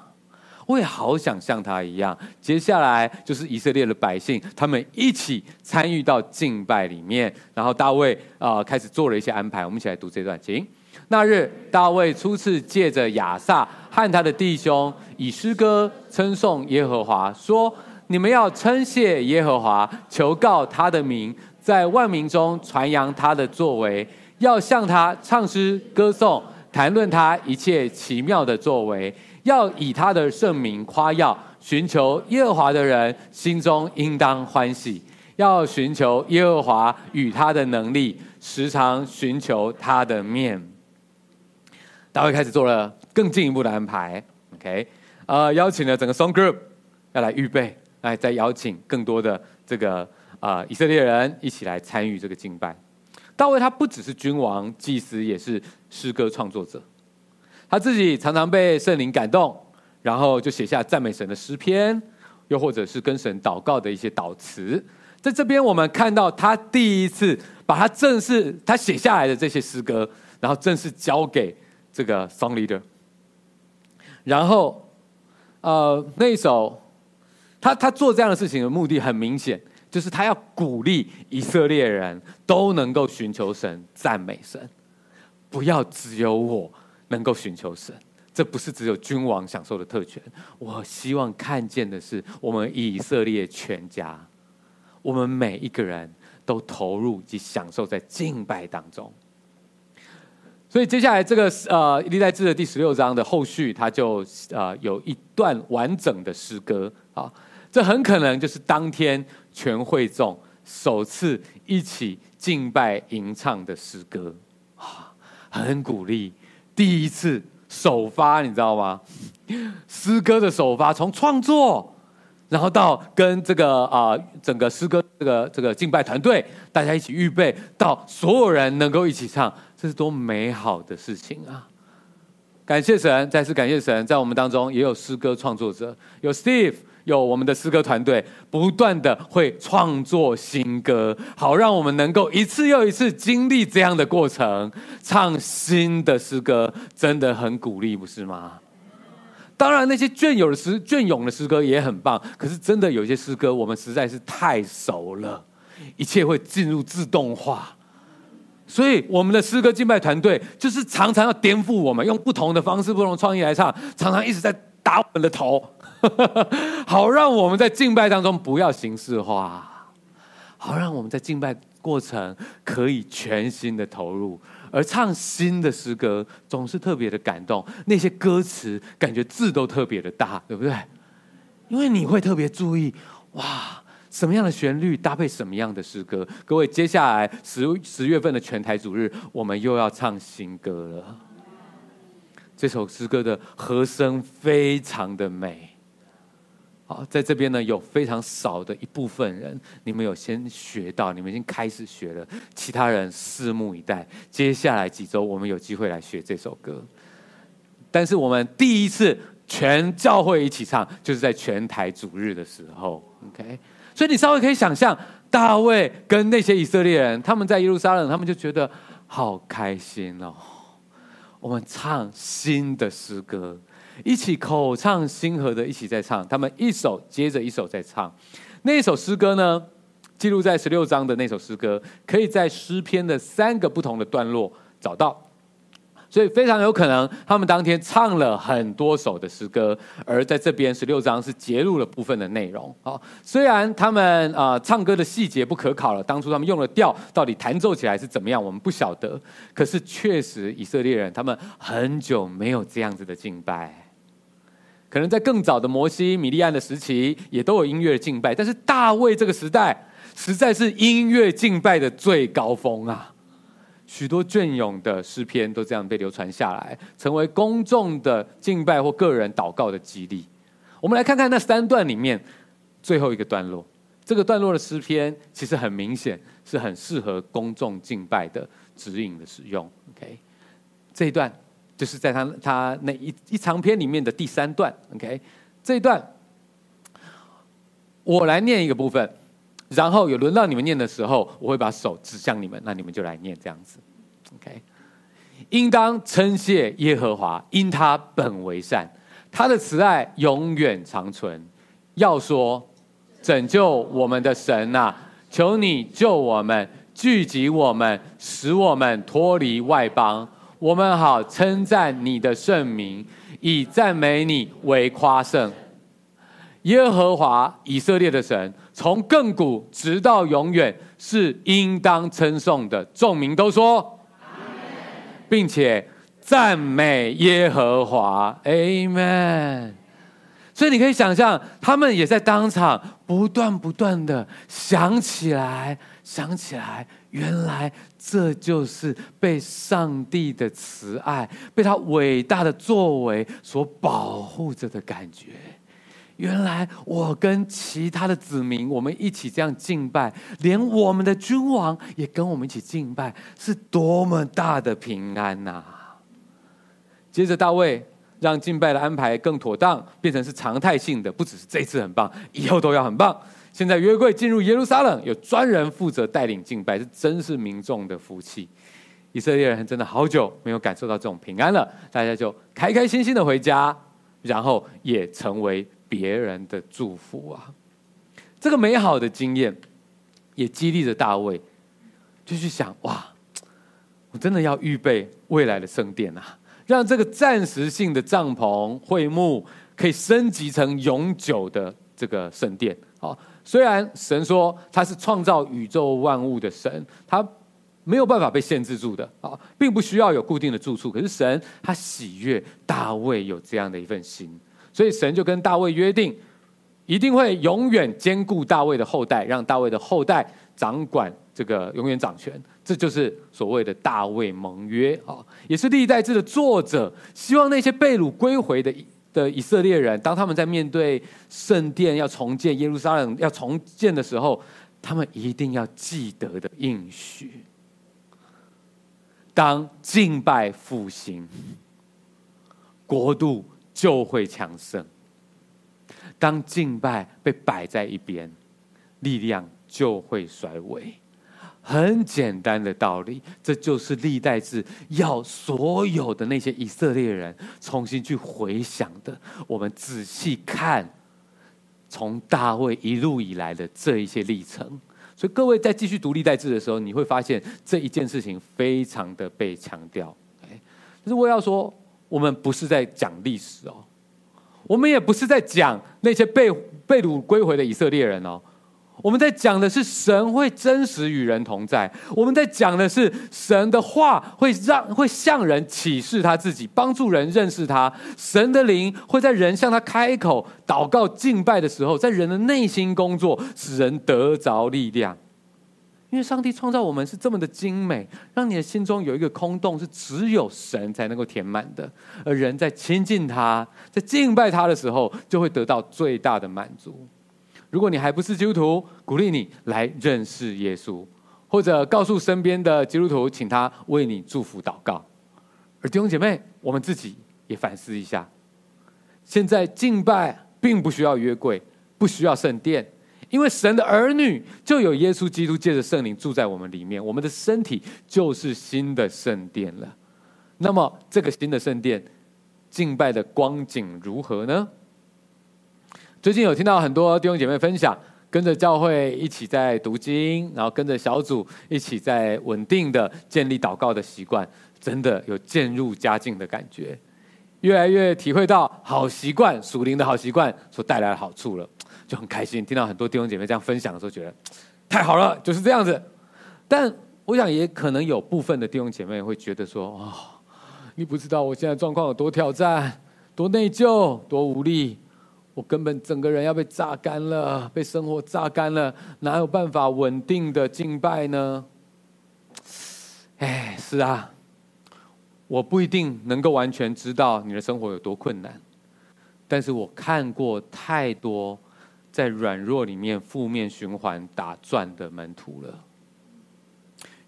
我也好想像他一样。接下来就是以色列的百姓，他们一起参与到敬拜里面。然后大卫啊、呃、开始做了一些安排。我们一起来读这段经。那日，大卫初次借着亚萨和他的弟兄，以诗歌称颂耶和华，说：“你们要称谢耶和华，求告他的名，在万民中传扬他的作为，要向他唱诗歌颂，谈论他一切奇妙的作为。”要以他的圣名夸耀，寻求耶和华的人心中应当欢喜。要寻求耶和华与他的能力，时常寻求他的面。大卫开始做了更进一步的安排。OK，呃，邀请了整个 Song Group 要来预备，来再邀请更多的这个啊、以色列人一起来参与这个敬拜。大卫他不只是君王、祭司，也是诗歌创作者。他自己常常被圣灵感动，然后就写下赞美神的诗篇，又或者是跟神祷告的一些祷词。在这边，我们看到他第一次把他正式他写下来的这些诗歌，然后正式交给这个 song leader。然后，呃，那首他他做这样的事情的目的很明显，就是他要鼓励以色列人都能够寻求神、赞美神，不要只有我。能够寻求神，这不是只有君王享受的特权。我希望看见的是，我们以色列全家，我们每一个人都投入及享受在敬拜当中。所以接下来这个呃历代志的第十六章的后续，它就呃有一段完整的诗歌啊，这很可能就是当天全会众首次一起敬拜吟唱的诗歌啊，很鼓励，第一次首发，你知道吗？诗歌的首发，从创作。然后到跟这个啊、整个诗歌这个这个敬拜团队大家一起预备，到所有人能够一起唱，这是多美好的事情啊！感谢神，再次感谢神，在我们当中也有诗歌创作者，有 Steve，有我们的诗歌团队，不断的会创作新歌，好让我们能够一次又一次经历这样的过程，唱新的诗歌，真的很鼓励，不是吗？当然，那些隽永的诗、隽永的诗歌也很棒。可是，真的有些诗歌，我们实在是太熟了，一切会进入自动化。所以，我们的诗歌敬拜团队就是常常要颠覆我们，用不同的方式、不同创意来唱，常常一直在打我们的头，好让我们在敬拜当中不要形式化，好让我们在敬拜过程可以全心的投入。而唱新的诗歌总是特别的感动，那些歌词感觉字都特别的大，对不对？因为你会特别注意，哇，什么样的旋律搭配什么样的诗歌。各位，接下来十十月份的全台主日，我们又要唱新歌了。这首诗歌的和声非常的美。好，在这边呢，有非常少的一部分人，你们有先学到，你们已经开始学了。其他人拭目以待，接下来几周我们有机会来学这首歌。但是我们第一次全教会一起唱，就是在全台主日的时候。OK，所以你稍微可以想象，大卫跟那些以色列人，他们在耶路撒冷，他们就觉得好开心哦。我们唱新的诗歌。一起口唱心和的一起在唱，他们一首接着一首在唱。那一首诗歌呢，记录在十六章的那首诗歌，可以在诗篇的三个不同的段落找到。所以非常有可能，他们当天唱了很多首的诗歌，而在这边十六章是节录了部分的内容。好，虽然他们啊唱歌的细节不可考了，当初他们用的调到底弹奏起来是怎么样，我们不晓得。可是确实，以色列人他们很久没有这样子的敬拜。可能在更早的摩西、米利暗的时期，也都有音乐敬拜。但是大卫这个时代，实在是音乐敬拜的最高峰啊！许多隽永的诗篇都这样被流传下来，成为公众的敬拜或个人祷告的激励。我们来看看那三段里面最后一个段落。这个段落的诗篇其实很明显是很适合公众敬拜的指引的使用。OK，这一段。就是在他他那一一长篇里面的第三段，OK，这一段我来念一个部分，然后有轮到你们念的时候，我会把手指向你们，那你们就来念这样子，OK。应当称谢耶和华，因他本为善，他的慈爱永远长存。要说拯救我们的神啊，求你救我们，聚集我们，使我们脱离外邦。我们好称赞你的圣名，以赞美你为夸胜。耶和华以色列的神，从亘古直到永远，是应当称颂的。众民都说，并且赞美耶和华，Amen。所以你可以想象，他们也在当场不断不断的想起来，想起来。原来这就是被上帝的慈爱、被他伟大的作为所保护着的感觉。原来我跟其他的子民，我们一起这样敬拜，连我们的君王也跟我们一起敬拜，是多么大的平安呐、啊！接着大卫让敬拜的安排更妥当，变成是常态性的，不只是这次很棒，以后都要很棒。现在约柜进入耶路撒冷，有专人负责带领敬拜，是真是民众的福气。以色列人真的好久没有感受到这种平安了，大家就开开心心的回家，然后也成为别人的祝福啊！这个美好的经验也激励着大卫，就去想：哇，我真的要预备未来的圣殿啊，让这个暂时性的帐篷会幕可以升级成永久的这个圣殿。好。虽然神说他是创造宇宙万物的神，他没有办法被限制住的啊，并不需要有固定的住处。可是神他喜悦大卫有这样的一份心，所以神就跟大卫约定，一定会永远兼顾大卫的后代，让大卫的后代掌管这个永远掌权。这就是所谓的大卫盟约啊，也是历代志的作者希望那些被掳归回的的以色列人，当他们在面对圣殿要重建、耶路撒冷要重建的时候，他们一定要记得的应许。当敬拜复兴，国度就会强盛；当敬拜被摆在一边，力量就会衰微。很简单的道理，这就是历代志要所有的那些以色列人重新去回想的。我们仔细看，从大卫一路以来的这一些历程。所以各位在继续读历代志的时候，你会发现这一件事情非常的被强调。但是我要说，我们不是在讲历史哦，我们也不是在讲那些被被掳归回的以色列人哦。我们在讲的是神会真实与人同在，我们在讲的是神的话会让会向人启示他自己，帮助人认识他。神的灵会在人向他开口祷告敬拜的时候，在人的内心工作，使人得着力量。因为上帝创造我们是这么的精美，让你的心中有一个空洞，是只有神才能够填满的。而人在亲近他，在敬拜他的时候，就会得到最大的满足。如果你还不是基督徒，鼓励你来认识耶稣，或者告诉身边的基督徒，请他为你祝福祷告。而弟兄姐妹，我们自己也反思一下：现在敬拜并不需要约柜，不需要圣殿，因为神的儿女就有耶稣基督借着圣灵住在我们里面，我们的身体就是新的圣殿了。那么，这个新的圣殿敬拜的光景如何呢？最近有听到很多弟兄姐妹分享，跟着教会一起在读经，然后跟着小组一起在稳定的建立祷告的习惯，真的有渐入佳境的感觉，越来越体会到好习惯、属灵的好习惯所带来的好处了，就很开心。听到很多弟兄姐妹这样分享的时候，觉得太好了，就是这样子。但我想，也可能有部分的弟兄姐妹会觉得说：“哦，你不知道我现在状况有多挑战、多内疚、多无力。”我根本整个人要被榨干了，被生活榨干了，哪有办法稳定的敬拜呢？哎，是啊，我不一定能够完全知道你的生活有多困难，但是我看过太多在软弱里面负面循环打转的门徒了。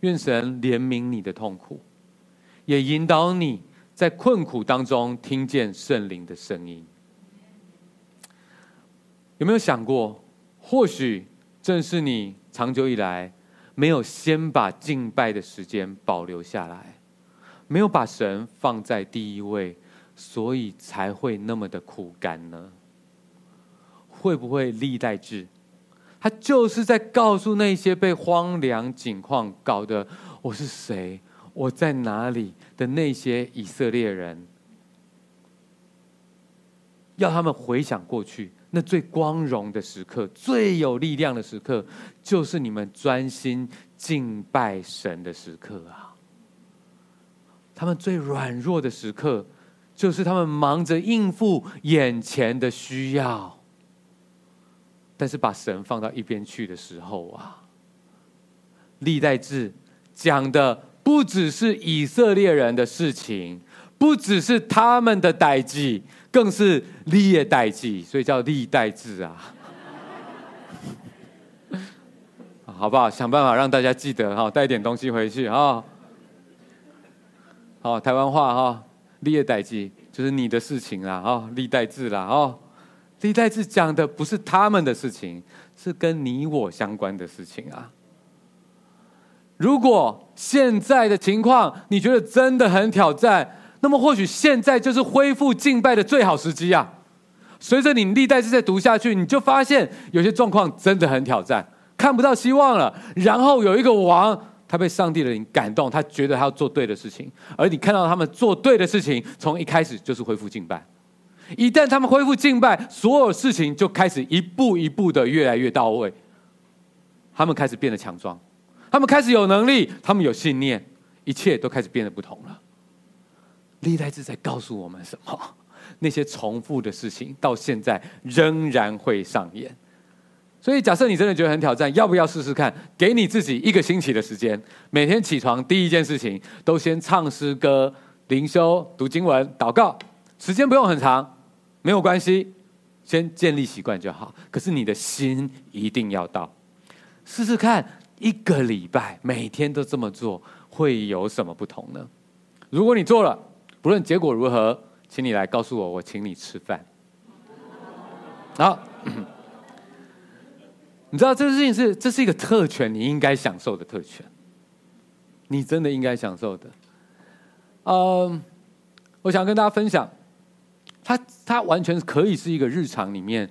愿神怜悯你的痛苦，也引导你在困苦当中听见圣灵的声音。有没有想过，或许正是你长久以来没有先把敬拜的时间保留下来，没有把神放在第一位，所以才会那么的苦干呢？会不会历代志？他就是在告诉那些被荒凉景况搞得我是谁，我在哪里的那些以色列人，要他们回想过去。那最光荣的时刻，最有力量的时刻，就是你们专心敬拜神的时刻啊！他们最软弱的时刻，就是他们忙着应付眼前的需要，但是把神放到一边去的时候啊！历代志讲的不只是以色列人的事情，不只是他们的代际。更是历代际，所以叫历代志啊，好不好？想办法让大家记得哈，带点东西回去哈。好，台湾话哈，历代际就是你的事情啦，哈，历代志啦，哈，历代志讲的不是他们的事情，是跟你我相关的事情啊。如果现在的情况你觉得真的很挑战，那么或许现在就是恢复敬拜的最好时机啊！随着你历代志在读下去，你就发现有些状况真的很挑战，看不到希望了。然后有一个王，他被上帝的灵感动，他觉得他要做对的事情，而你看到他们做对的事情，从一开始就是恢复敬拜。一旦他们恢复敬拜，所有事情就开始一步一步的越来越到位。他们开始变得强壮，他们开始有能力，他们有信念，一切都开始变得不同了。历代志在告诉我们什么？那些重复的事情到现在仍然会上演。所以，假设你真的觉得很挑战，要不要试试看？给你自己一个星期的时间，每天起床第一件事情都先唱诗歌、灵修、读经文、祷告，时间不用很长，没有关系，先建立习惯就好。可是你的心一定要到，试试看一个礼拜每天都这么做，会有什么不同呢？如果你做了，不论结果如何，请你来告诉我，我请你吃饭。好。你知道这个事情是，这是一个特权，你应该享受的特权，你真的应该享受的。嗯，我想跟大家分享，它它完全可以是一个日常里面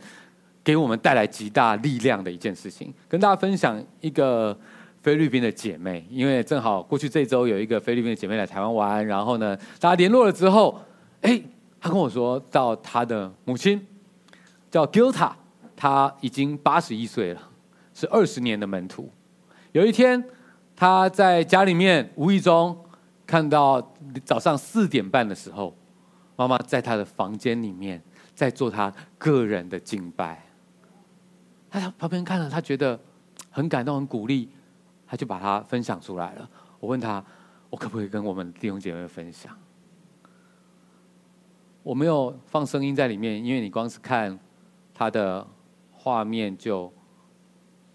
给我们带来极大力量的一件事情。跟大家分享一个菲律宾的姐妹，因为正好过去这周有一个菲律宾的姐妹来台湾玩，然后呢，大家联络了之后，哎，她跟我说到她的母亲叫 Gilta，她已经八十一岁了。是二十年的门徒。有一天，她在家里面无意中看到早上四点半的时候，妈妈在她的房间里面在做她个人的敬拜。她在旁边看了，她觉得很感动、很鼓励，他就把它分享出来了。我问他，我可不可以跟我们弟兄姐妹分享？我没有放声音在里面，因为你光是看他的画面就。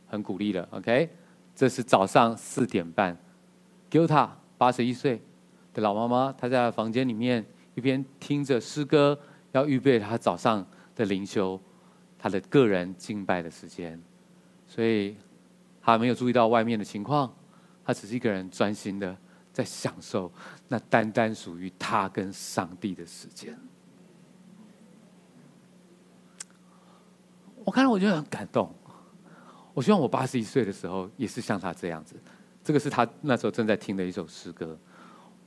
很鼓励了，OK，这是早上四点半，Gilta 八十一岁的老妈妈，她在房间里面一边听着诗歌，要预备她早上的灵修，她的个人敬拜的时间，所以他没有注意到外面的情况，他只是一个人专心的在享受那单单属于他跟上帝的时间。我看到我觉得很感动。我希望我八十一岁的时候也是像他这样子。这个是他那时候正在听的一首诗歌。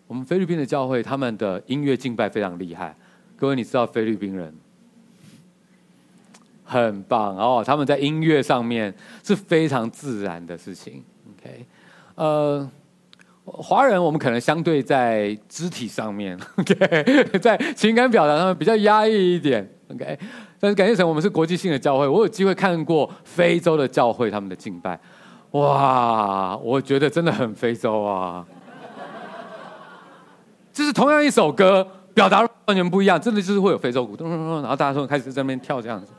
我们菲律宾的教会，他们的音乐敬拜非常厉害。各位，你知道菲律宾人很棒哦，他们在音乐上面是非常自然的事情。OK，呃，华人我们可能相对在肢体上面，OK，在情感表达上面比较压抑一点。OK。但是感谢神，我们是国际性的教会。我有机会看过非洲的教会，他们的敬拜，哇，我觉得真的很非洲啊！就是同样一首歌，表达完全不一样，真的就是会有非洲鼓，咚咚咚，然后大家说开始在那边跳这样子，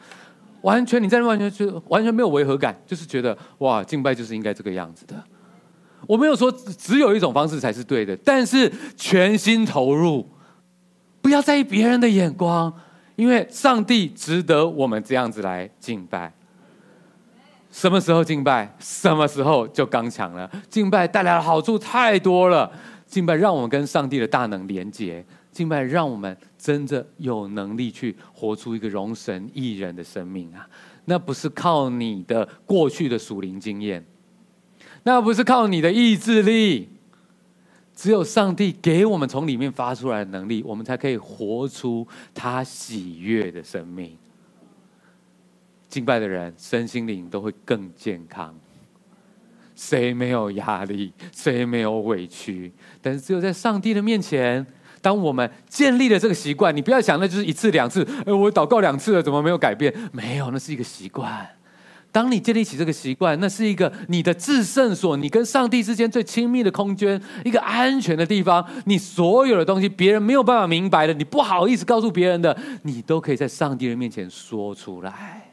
完全你在那完全就完全没有违和感，就是觉得哇，敬拜就是应该这个样子的。我没有说只有一种方式才是对的，但是全心投入，不要在意别人的眼光。因为上帝值得我们这样子来敬拜。什么时候敬拜，什么时候就刚强了。敬拜带来的好处太多了。敬拜让我们跟上帝的大能连接。敬拜让我们真的有能力去活出一个荣神益人的生命啊！那不是靠你的过去的属灵经验，那不是靠你的意志力。只有上帝给我们从里面发出来的能力，我们才可以活出他喜悦的生命。敬拜的人身心灵都会更健康。谁没有压力？谁没有委屈？但是只有在上帝的面前，当我们建立了这个习惯，你不要想那就是一次两次。哎，我祷告两次了，怎么没有改变？没有，那是一个习惯。当你建立起这个习惯，那是一个你的至圣所，你跟上帝之间最亲密的空间，一个安全的地方。你所有的东西，别人没有办法明白的，你不好意思告诉别人的，你都可以在上帝的面前说出来，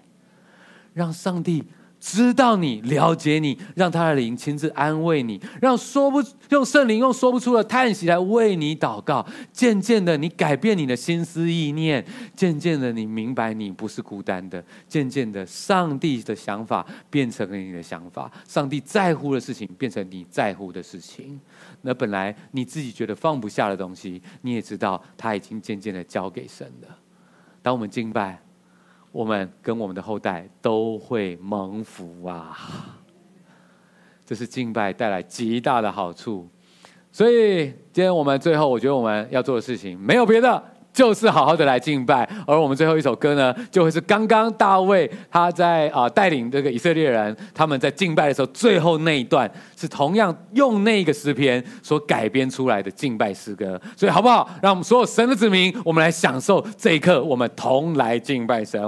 让上帝。知道你，了解你，让他的灵亲自安慰你，让说不用圣灵用说不出的叹息来为你祷告。渐渐的，你改变你的心思意念；渐渐的，你明白你不是孤单的；渐渐的，上帝的想法变成了你的想法，上帝在乎的事情变成你在乎的事情。那本来你自己觉得放不下的东西，你也知道他已经渐渐的交给神了。当我们敬拜。我们跟我们的后代都会蒙福啊！这是敬拜带来极大的好处。所以今天我们最后，我觉得我们要做的事情没有别的，就是好好的来敬拜。而我们最后一首歌呢，就会是刚刚大卫他在啊带领这个以色列人他们在敬拜的时候，最后那一段是同样用那个诗篇所改编出来的敬拜诗歌。所以好不好？让我们所有神的子民，我们来享受这一刻，我们同来敬拜神。